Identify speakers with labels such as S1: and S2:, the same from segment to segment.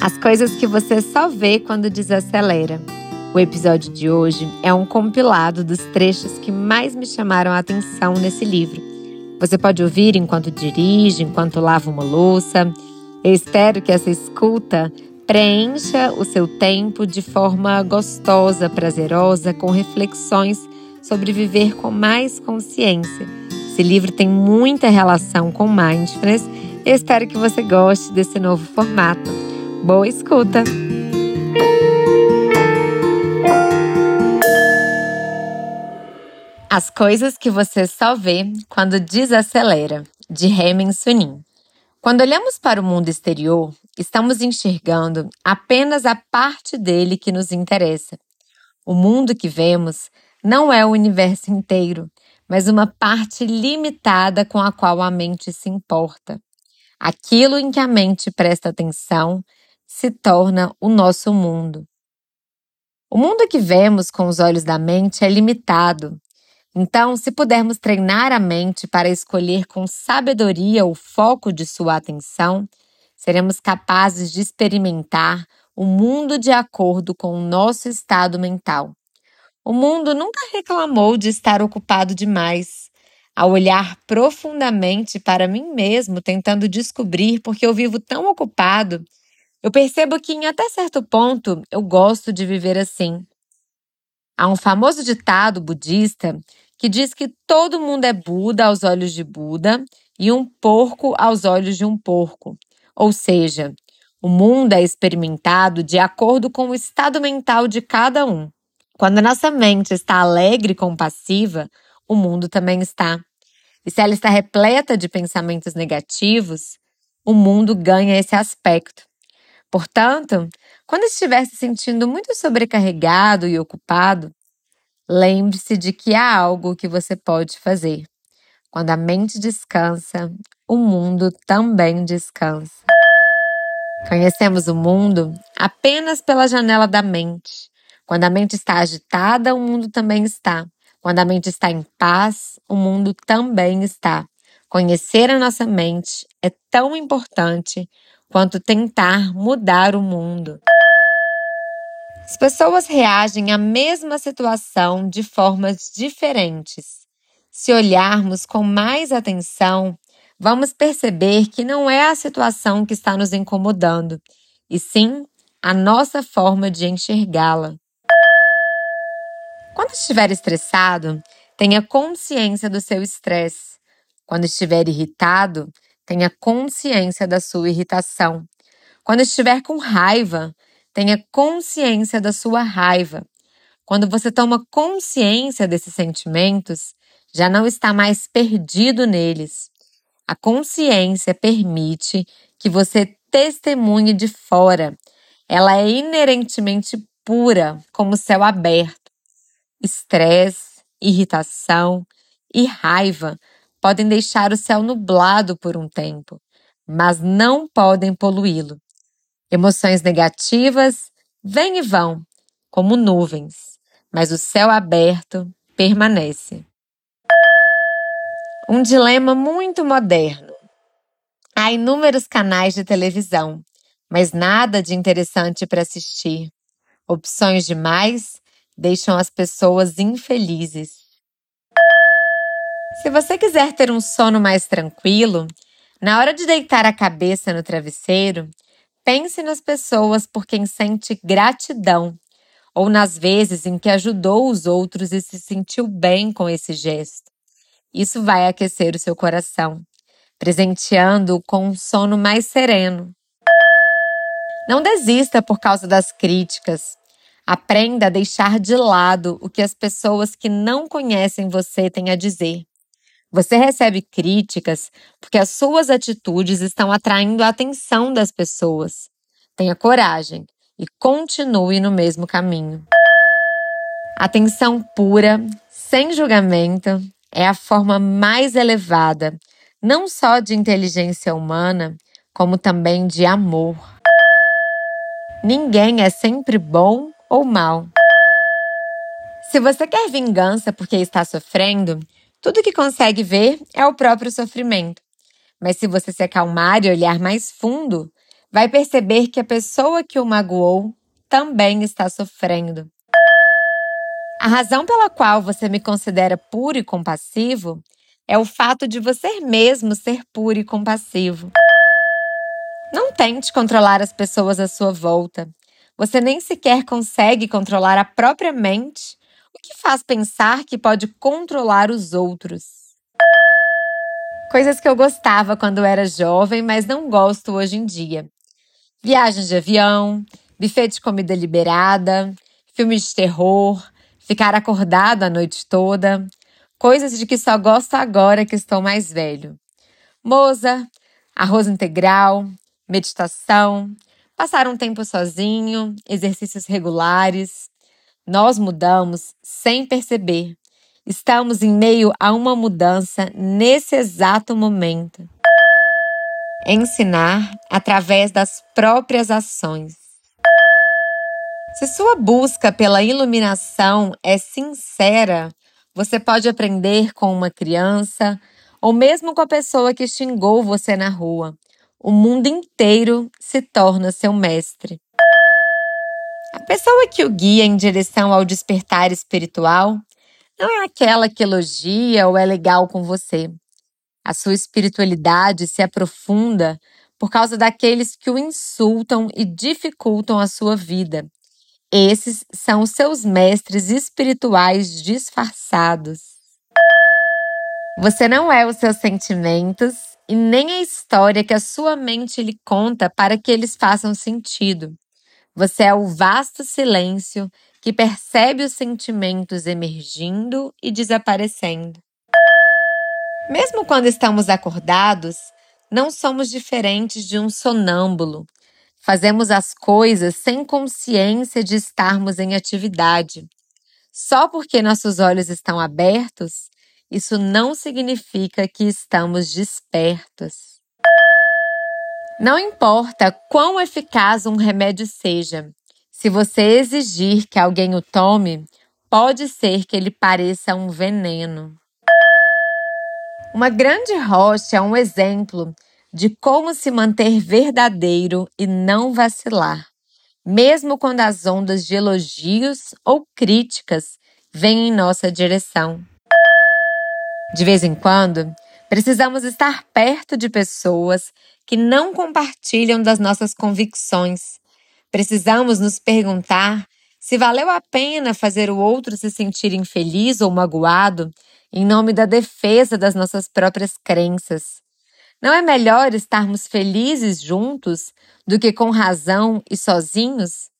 S1: As coisas que você só vê quando desacelera. O episódio de hoje é um compilado dos trechos que mais me chamaram a atenção nesse livro. Você pode ouvir enquanto dirige, enquanto lava uma louça. Eu espero que essa escuta preencha o seu tempo de forma gostosa, prazerosa, com reflexões sobre viver com mais consciência. Esse livro tem muita relação com mindfulness. Eu espero que você goste desse novo formato. Boa escuta! As coisas que você só vê quando desacelera, de Hemen Sunim. Quando olhamos para o mundo exterior, estamos enxergando apenas a parte dele que nos interessa. O mundo que vemos não é o universo inteiro, mas uma parte limitada com a qual a mente se importa. Aquilo em que a mente presta atenção se torna o nosso mundo. O mundo que vemos com os olhos da mente é limitado. Então, se pudermos treinar a mente para escolher com sabedoria o foco de sua atenção, seremos capazes de experimentar o mundo de acordo com o nosso estado mental. O mundo nunca reclamou de estar ocupado demais. Ao olhar profundamente para mim mesmo, tentando descobrir por que eu vivo tão ocupado, eu percebo que, em até certo ponto, eu gosto de viver assim. Há um famoso ditado budista que diz que todo mundo é Buda aos olhos de Buda e um porco aos olhos de um porco. Ou seja, o mundo é experimentado de acordo com o estado mental de cada um. Quando a nossa mente está alegre e compassiva, o mundo também está. E se ela está repleta de pensamentos negativos, o mundo ganha esse aspecto. Portanto, quando estiver se sentindo muito sobrecarregado e ocupado, lembre-se de que há algo que você pode fazer. Quando a mente descansa, o mundo também descansa. Conhecemos o mundo apenas pela janela da mente. Quando a mente está agitada, o mundo também está. Quando a mente está em paz, o mundo também está. Conhecer a nossa mente é tão importante quanto tentar mudar o mundo. As pessoas reagem à mesma situação de formas diferentes. Se olharmos com mais atenção, vamos perceber que não é a situação que está nos incomodando, e sim a nossa forma de enxergá-la. Quando estiver estressado, tenha consciência do seu estresse. Quando estiver irritado, tenha consciência da sua irritação. Quando estiver com raiva, tenha consciência da sua raiva. Quando você toma consciência desses sentimentos, já não está mais perdido neles. A consciência permite que você testemunhe de fora. Ela é inerentemente pura, como céu aberto. Estresse, irritação e raiva podem deixar o céu nublado por um tempo, mas não podem poluí-lo. Emoções negativas vêm e vão, como nuvens, mas o céu aberto permanece. Um dilema muito moderno. Há inúmeros canais de televisão, mas nada de interessante para assistir. Opções demais deixam as pessoas infelizes. Se você quiser ter um sono mais tranquilo, na hora de deitar a cabeça no travesseiro, pense nas pessoas por quem sente gratidão ou nas vezes em que ajudou os outros e se sentiu bem com esse gesto. Isso vai aquecer o seu coração, presenteando-o com um sono mais sereno. Não desista por causa das críticas. Aprenda a deixar de lado o que as pessoas que não conhecem você têm a dizer. Você recebe críticas porque as suas atitudes estão atraindo a atenção das pessoas. Tenha coragem e continue no mesmo caminho. Atenção pura, sem julgamento, é a forma mais elevada, não só de inteligência humana, como também de amor. Ninguém é sempre bom ou mal. Se você quer vingança porque está sofrendo, tudo que consegue ver é o próprio sofrimento. Mas se você se acalmar e olhar mais fundo, vai perceber que a pessoa que o magoou também está sofrendo. A razão pela qual você me considera puro e compassivo é o fato de você mesmo ser puro e compassivo. Não tente controlar as pessoas à sua volta. Você nem sequer consegue controlar a própria mente, o que faz pensar que pode controlar os outros. Coisas que eu gostava quando era jovem, mas não gosto hoje em dia. Viagens de avião, buffet de comida liberada, filmes de terror, ficar acordado a noite toda, coisas de que só gosto agora que estou mais velho. Moza, arroz integral, meditação, passar um tempo sozinho, exercícios regulares. Nós mudamos sem perceber. Estamos em meio a uma mudança nesse exato momento. Ensinar através das próprias ações. Se sua busca pela iluminação é sincera, você pode aprender com uma criança ou mesmo com a pessoa que xingou você na rua. O mundo inteiro se torna seu mestre. A pessoa que o guia em direção ao despertar espiritual não é aquela que elogia ou é legal com você. A sua espiritualidade se aprofunda por causa daqueles que o insultam e dificultam a sua vida. Esses são os seus mestres espirituais disfarçados. Você não é os seus sentimentos e nem a história que a sua mente lhe conta para que eles façam sentido. Você é o vasto silêncio que percebe os sentimentos emergindo e desaparecendo. Mesmo quando estamos acordados, não somos diferentes de um sonâmbulo Fazemos as coisas sem consciência de estarmos em atividade. Só porque nossos olhos estão abertos, isso não significa que estamos despertos. Não importa quão eficaz um remédio seja, se você exigir que alguém o tome, pode ser que ele pareça um veneno. Uma grande rocha é um exemplo de como se manter verdadeiro e não vacilar, mesmo quando as ondas de elogios ou críticas vêm em nossa direção. De vez em quando, precisamos estar perto de pessoas que não compartilham das nossas convicções. Precisamos nos perguntar se valeu a pena fazer o outro se sentir infeliz ou magoado em nome da defesa das nossas próprias crenças. Não é melhor estarmos felizes juntos do que com razão e sozinhos?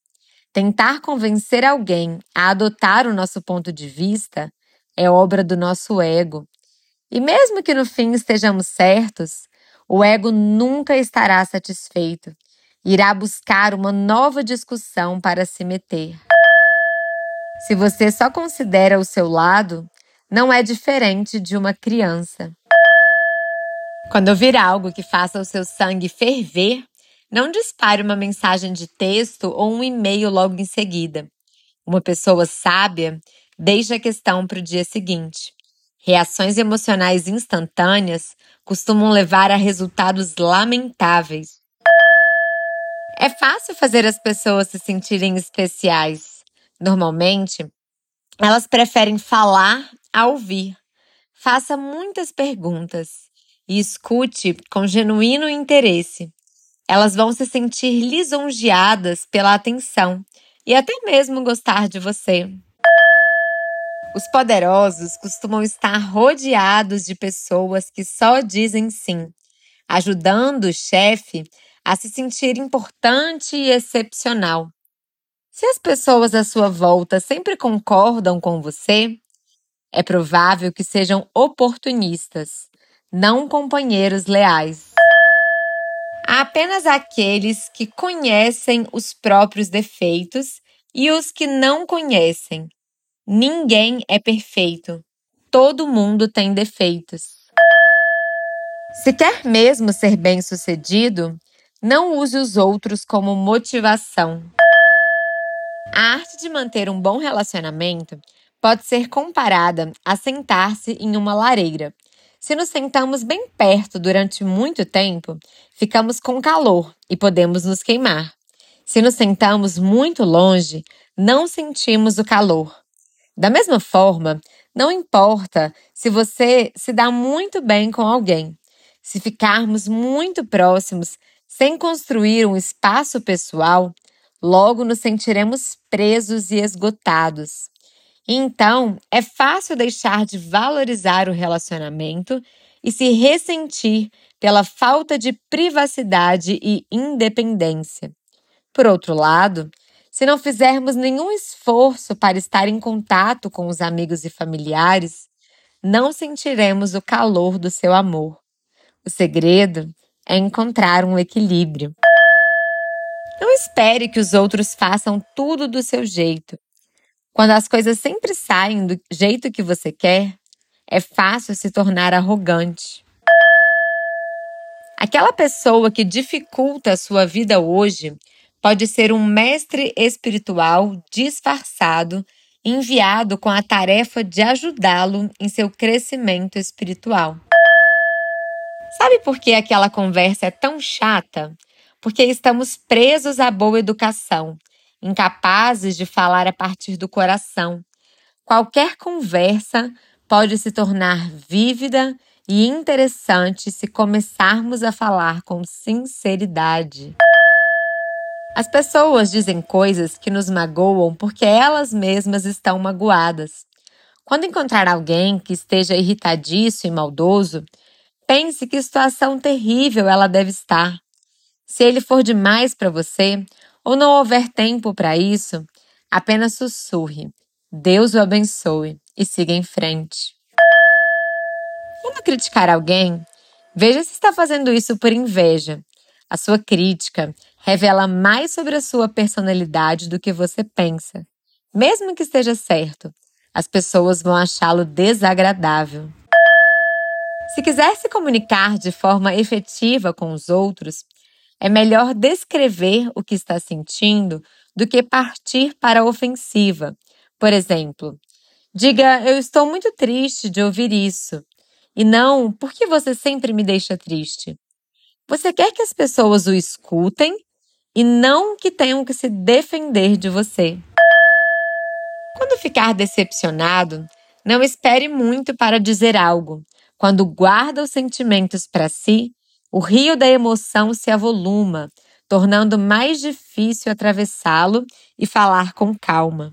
S1: Tentar convencer alguém a adotar o nosso ponto de vista é obra do nosso ego. E mesmo que no fim estejamos certos, o ego nunca estará satisfeito. Irá buscar uma nova discussão para se meter. Se você só considera o seu lado, não é diferente de uma criança. Quando ouvir algo que faça o seu sangue ferver, não dispare uma mensagem de texto ou um e-mail logo em seguida. Uma pessoa sábia deixa a questão para o dia seguinte. Reações emocionais instantâneas costumam levar a resultados lamentáveis. É fácil fazer as pessoas se sentirem especiais. Normalmente, elas preferem falar a ouvir. Faça muitas perguntas e escute com genuíno interesse. Elas vão se sentir lisonjeadas pela atenção e até mesmo gostar de você. Os poderosos costumam estar rodeados de pessoas que só dizem sim, ajudando o chefe a se sentir importante e excepcional. Se as pessoas à sua volta sempre concordam com você, é provável que sejam oportunistas não companheiros leais. Há apenas aqueles que conhecem os próprios defeitos e os que não conhecem. Ninguém é perfeito. Todo mundo tem defeitos. Se quer mesmo ser bem-sucedido, não use os outros como motivação. A arte de manter um bom relacionamento pode ser comparada a sentar-se em uma lareira Se nos sentamos bem perto durante muito tempo, ficamos com calor e podemos nos queimar. Se nos sentamos muito longe, não sentimos o calor. Da mesma forma, não importa se você se dá muito bem com alguém. Se ficarmos muito próximos, sem construir um espaço pessoal, logo nos sentiremos presos e esgotados. Então, é fácil deixar de valorizar o relacionamento e se ressentir pela falta de privacidade e independência. Por outro lado, se não fizermos nenhum esforço para estar em contato com os amigos e familiares, não sentiremos o calor do seu amor. O segredo é encontrar um equilíbrio. Não espere que os outros façam tudo do seu jeito. Quando as coisas sempre saem do jeito que você quer, é fácil se tornar arrogante. Aquela pessoa que dificulta a sua vida hoje pode ser um mestre espiritual disfarçado, enviado com a tarefa de ajudá-lo em seu crescimento espiritual. Sabe por que aquela conversa é tão chata? Porque estamos presos à boa educação incapazes de falar a partir do coração. Qualquer conversa pode se tornar vívida e interessante se começarmos a falar com sinceridade. As pessoas dizem coisas que nos magoam porque elas mesmas estão magoadas. Quando encontrar alguém que esteja irritadiço e maldoso, pense que situação terrível ela deve estar. Se ele for demais para você, ou não houver tempo para isso, apenas sussurre. Deus o abençoe e siga em frente. Quando criticar alguém, veja se está fazendo isso por inveja. A sua crítica revela mais sobre a sua personalidade do que você pensa. Mesmo que esteja certo, as pessoas vão achá-lo desagradável. Se quiser se comunicar de forma efetiva com os outros, é melhor descrever o que está sentindo do que partir para a ofensiva. Por exemplo, diga: Eu estou muito triste de ouvir isso. E não, por que você sempre me deixa triste? Você quer que as pessoas o escutem e não que tenham que se defender de você. Quando ficar decepcionado, não espere muito para dizer algo. Quando guarda os sentimentos para si, o rio da emoção se avoluma, tornando mais difícil atravessá-lo e falar com calma.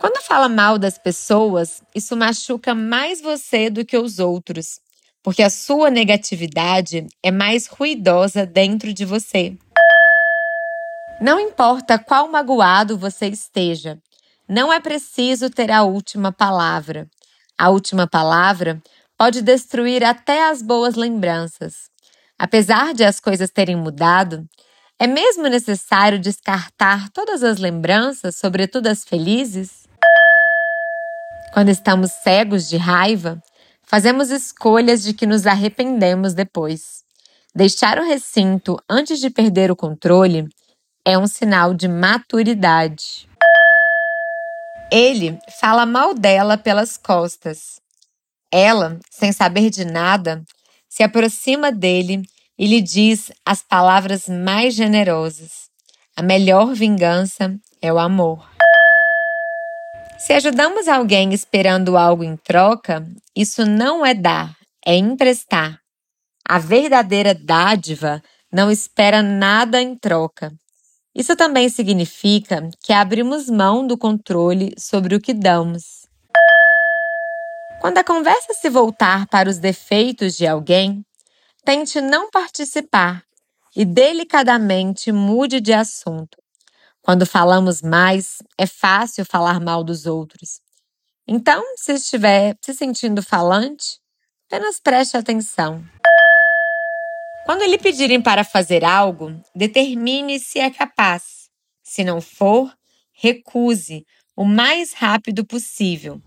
S1: Quando fala mal das pessoas, isso machuca mais você do que os outros, porque a sua negatividade é mais ruidosa dentro de você. Não importa qual magoado você esteja, não é preciso ter a última palavra. A última palavra pode destruir até as boas lembranças. Apesar de as coisas terem mudado, é mesmo necessário descartar todas as lembranças, sobretudo as felizes? Quando estamos cegos de raiva, fazemos escolhas de que nos arrependemos depois. Deixar o recinto antes de perder o controle é um sinal de maturidade. Ele fala mal dela pelas costas. Ela, sem saber de nada, se aproxima dele e lhe diz as palavras mais generosas. A melhor vingança é o amor. Se ajudamos alguém esperando algo em troca, isso não é dar, é emprestar. A verdadeira dádiva não espera nada em troca. Isso também significa que abrimos mão do controle sobre o que damos. Quando a conversa se voltar para os defeitos de alguém, tente não participar e delicadamente mude de assunto. Quando falamos mais, é fácil falar mal dos outros. Então, se estiver se sentindo falante, apenas preste atenção. Quando lhe pedirem para fazer algo, determine se é capaz. Se não for, recuse o mais rápido possível.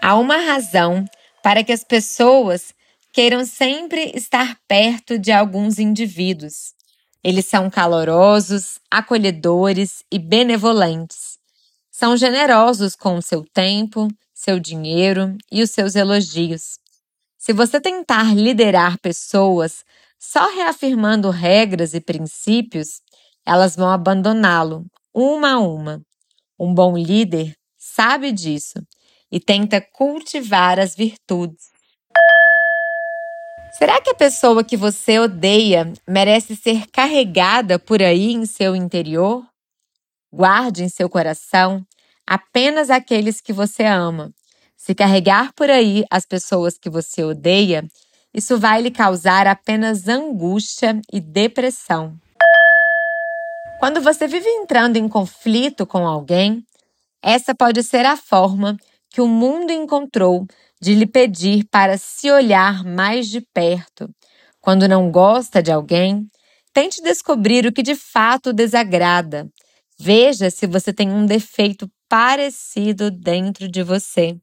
S1: Há uma razão para que as pessoas queiram sempre estar perto de alguns indivíduos. Eles são calorosos, acolhedores e benevolentes. São generosos com o seu tempo, seu dinheiro e os seus elogios. Se você tentar liderar pessoas só reafirmando regras e princípios, elas vão abandoná-lo, uma a uma. Um bom líder sabe disso e tenta cultivar as virtudes. Será que a pessoa que você odeia merece ser carregada por aí em seu interior? Guarde em seu coração apenas aqueles que você ama. Se carregar por aí as pessoas que você odeia, isso vai lhe causar apenas angústia e depressão. Quando você vive entrando em conflito com alguém, essa pode ser a forma que o mundo encontrou de lhe pedir para se olhar mais de perto. Quando não gosta de alguém, tente descobrir o que de fato desagrada. Veja se você tem um defeito parecido dentro de você.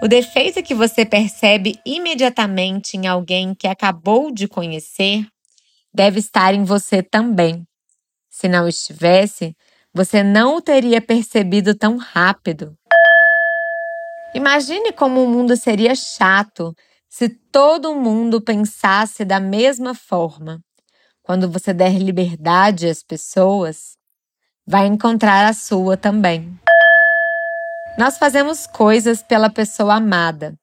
S1: O defeito que você percebe imediatamente em alguém que acabou de conhecer deve estar em você também. Se não estivesse, você não o teria percebido tão rápido. Imagine como o mundo seria chato se todo mundo pensasse da mesma forma. Quando você der liberdade às pessoas, vai encontrar a sua também. Nós fazemos coisas pela pessoa amada,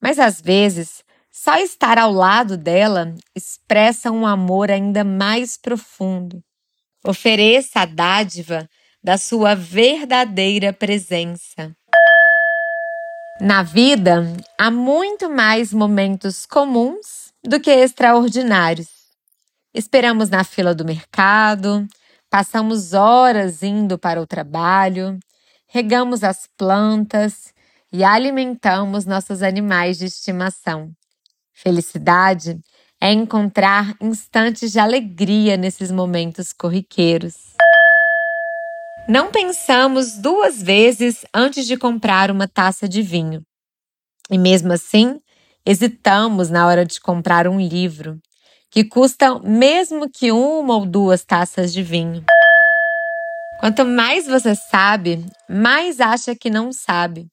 S1: mas às vezes só estar ao lado dela expressa um amor ainda mais profundo. Ofereça a dádiva da sua verdadeira presença. Na vida, há muito mais momentos comuns do que extraordinários. Esperamos na fila do mercado, passamos horas indo para o trabalho, regamos as plantas e alimentamos nossos animais de estimação. Felicidade é encontrar instantes de alegria nesses momentos corriqueiros. Não pensamos duas vezes antes de comprar uma taça de vinho. E mesmo assim, hesitamos na hora de comprar um livro, que custa mesmo que uma ou duas taças de vinho. Quanto mais você sabe, mais acha que não sabe.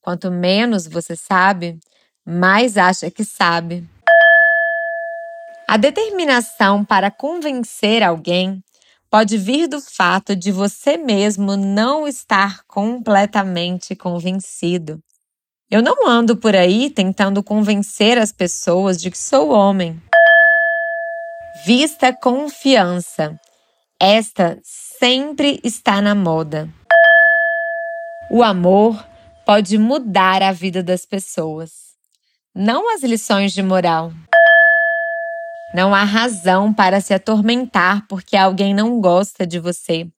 S1: Quanto menos você sabe, mais acha que sabe. A determinação para convencer alguém pode vir do fato de você mesmo não estar completamente convencido. Eu não ando por aí tentando convencer as pessoas de que sou homem. Vista confiança. Esta sempre está na moda. O amor pode mudar a vida das pessoas, não as lições de moral. Não há razão para se atormentar porque alguém não gosta de você.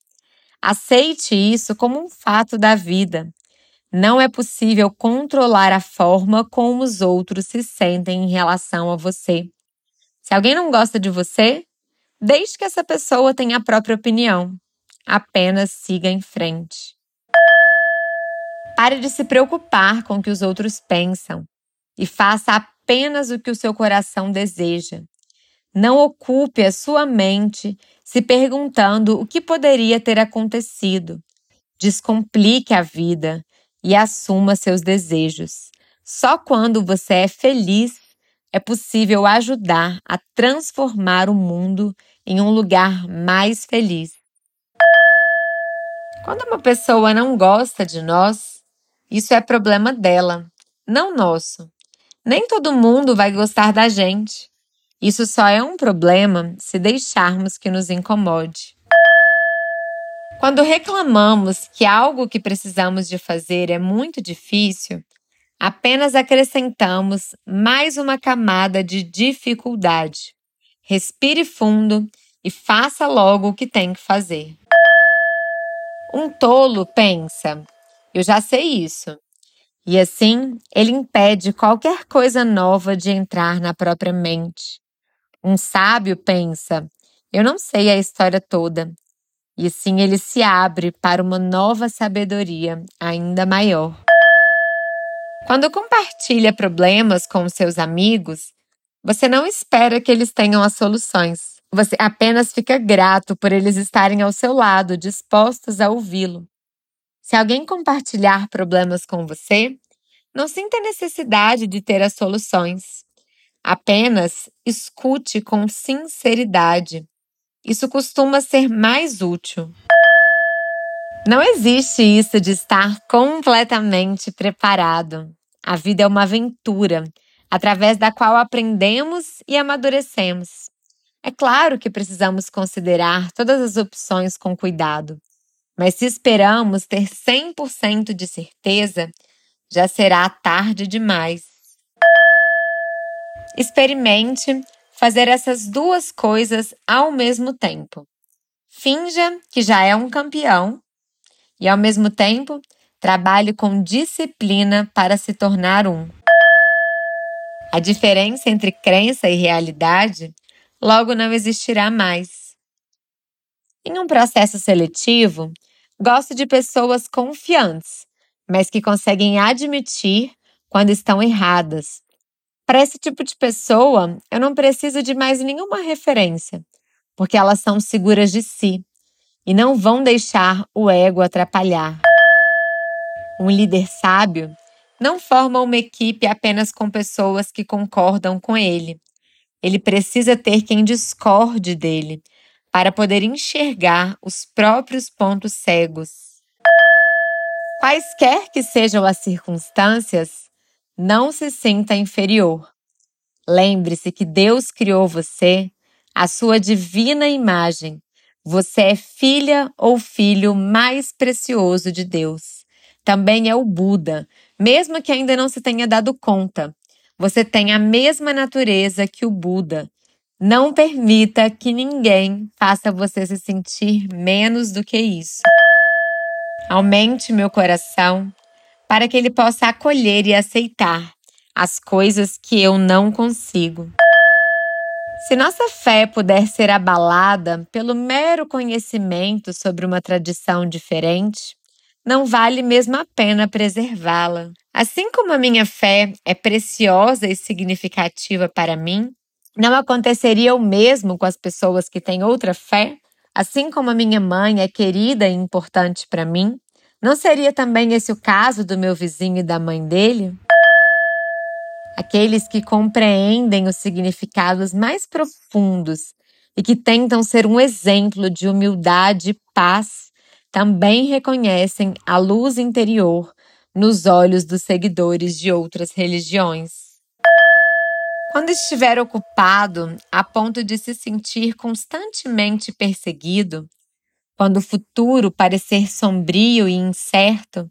S1: Aceite isso como um fato da vida. Não é possível controlar a forma como os outros se sentem em relação a você. Se alguém não gosta de você, deixe que essa pessoa tenha a própria opinião. Apenas siga em frente. Pare de se preocupar com o que os outros pensam e faça apenas o que o seu coração deseja. Não ocupe a sua mente se perguntando o que poderia ter acontecido. Descomplique a vida e assuma seus desejos. Só quando você é feliz é possível ajudar a transformar o mundo em um lugar mais feliz. Quando uma pessoa não gosta de nós, isso é problema dela, não nosso. Nem todo mundo vai gostar da gente. Isso só é um problema se deixarmos que nos incomode. Quando reclamamos que algo que precisamos de fazer é muito difícil, apenas acrescentamos mais uma camada de dificuldade. Respire fundo e faça logo o que tem que fazer. Um tolo pensa: eu já sei isso. E assim, ele impede qualquer coisa nova de entrar na própria mente. Um sábio pensa: eu não sei a história toda. E assim ele se abre para uma nova sabedoria ainda maior. Quando compartilha problemas com seus amigos, você não espera que eles tenham as soluções. Você apenas fica grato por eles estarem ao seu lado, dispostos a ouvi-lo. Se alguém compartilhar problemas com você, não sinta necessidade de ter as soluções. Apenas escute com sinceridade. Isso costuma ser mais útil. Não existe isso de estar completamente preparado. A vida é uma aventura, através da qual aprendemos e amadurecemos. É claro que precisamos considerar todas as opções com cuidado, mas se esperamos ter 100% de certeza, já será tarde demais. Experimente fazer essas duas coisas ao mesmo tempo. Finja que já é um campeão e, ao mesmo tempo, trabalhe com disciplina para se tornar um. A diferença entre crença e realidade logo não existirá mais. Em um processo seletivo, gosto de pessoas confiantes, mas que conseguem admitir quando estão erradas. Para esse tipo de pessoa, eu não preciso de mais nenhuma referência, porque elas são seguras de si e não vão deixar o ego atrapalhar. Um líder sábio não forma uma equipe apenas com pessoas que concordam com ele. Ele precisa ter quem discorde dele para poder enxergar os próprios pontos cegos. Quaisquer que sejam as circunstâncias, não se sinta inferior. Lembre-se que Deus criou você, a sua divina imagem. Você é filha ou filho mais precioso de Deus também é o Buda, mesmo que ainda não se tenha dado conta. Você tem a mesma natureza que o Buda. Não permita que ninguém faça você se sentir menos do que isso. Aumente meu coração para que ele possa acolher e aceitar as coisas que eu não consigo. Se nossa fé puder ser abalada pelo mero conhecimento sobre uma tradição diferente, não vale mesmo a pena preservá-la. Assim como a minha fé é preciosa e significativa para mim, não aconteceria o mesmo com as pessoas que têm outra fé? Assim como a minha mãe é querida e importante para mim, não seria também esse o caso do meu vizinho e da mãe dele? Aqueles que compreendem os significados mais profundos e que tentam ser um exemplo de humildade e paz também reconhecem a luz interior nos olhos dos seguidores de outras religiões. Quando estiver ocupado a ponto de se sentir constantemente perseguido, quando o futuro parecer sombrio e incerto,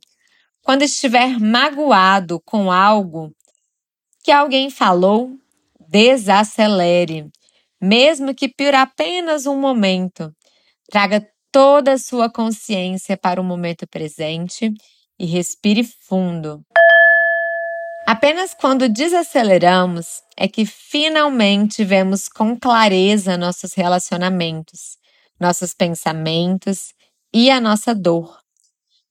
S1: quando estiver magoado com algo que alguém falou, desacelere, mesmo que por apenas um momento. Traga toda a sua consciência para o momento presente e respire fundo. Apenas quando desaceleramos é que finalmente vemos com clareza nossos relacionamentos, nossos pensamentos e a nossa dor.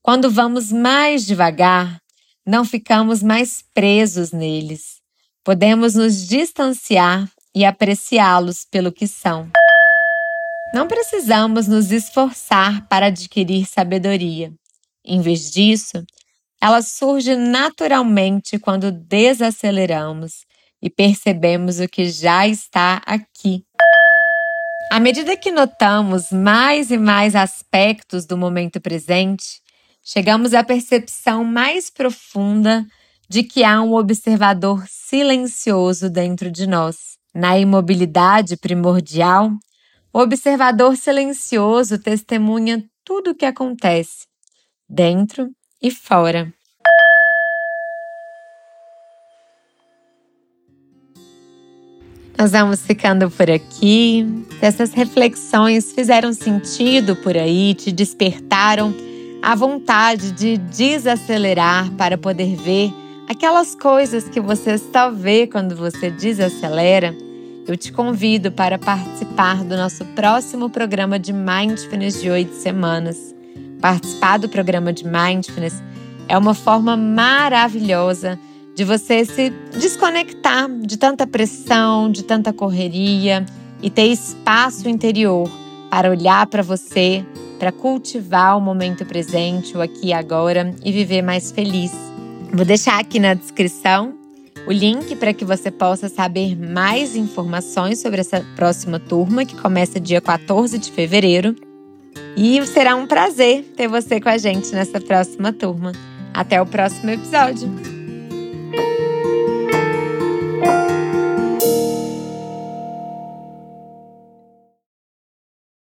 S1: Quando vamos mais devagar, não ficamos mais presos neles. Podemos nos distanciar e apreciá-los pelo que são. Não precisamos nos esforçar para adquirir sabedoria. Em vez disso, ela surge naturalmente quando desaceleramos e percebemos o que já está aqui. À medida que notamos mais e mais aspectos do momento presente, chegamos à percepção mais profunda de que há um observador silencioso dentro de nós. Na imobilidade primordial, o observador silencioso testemunha tudo o que acontece, dentro e fora. Nós vamos ficando por aqui. Essas reflexões fizeram sentido por aí, te despertaram a vontade de desacelerar para poder ver aquelas coisas que você só vê quando você desacelera eu te convido para participar do nosso próximo programa de Mindfulness de oito semanas. Participar do programa de Mindfulness é uma forma maravilhosa de você se desconectar de tanta pressão, de tanta correria e ter espaço interior para olhar para você, para cultivar o momento presente, o aqui e agora e viver mais feliz. Vou deixar aqui na descrição o link para que você possa saber mais informações sobre essa próxima turma que começa dia 14 de fevereiro. E será um prazer ter você com a gente nessa próxima turma. Até o próximo episódio!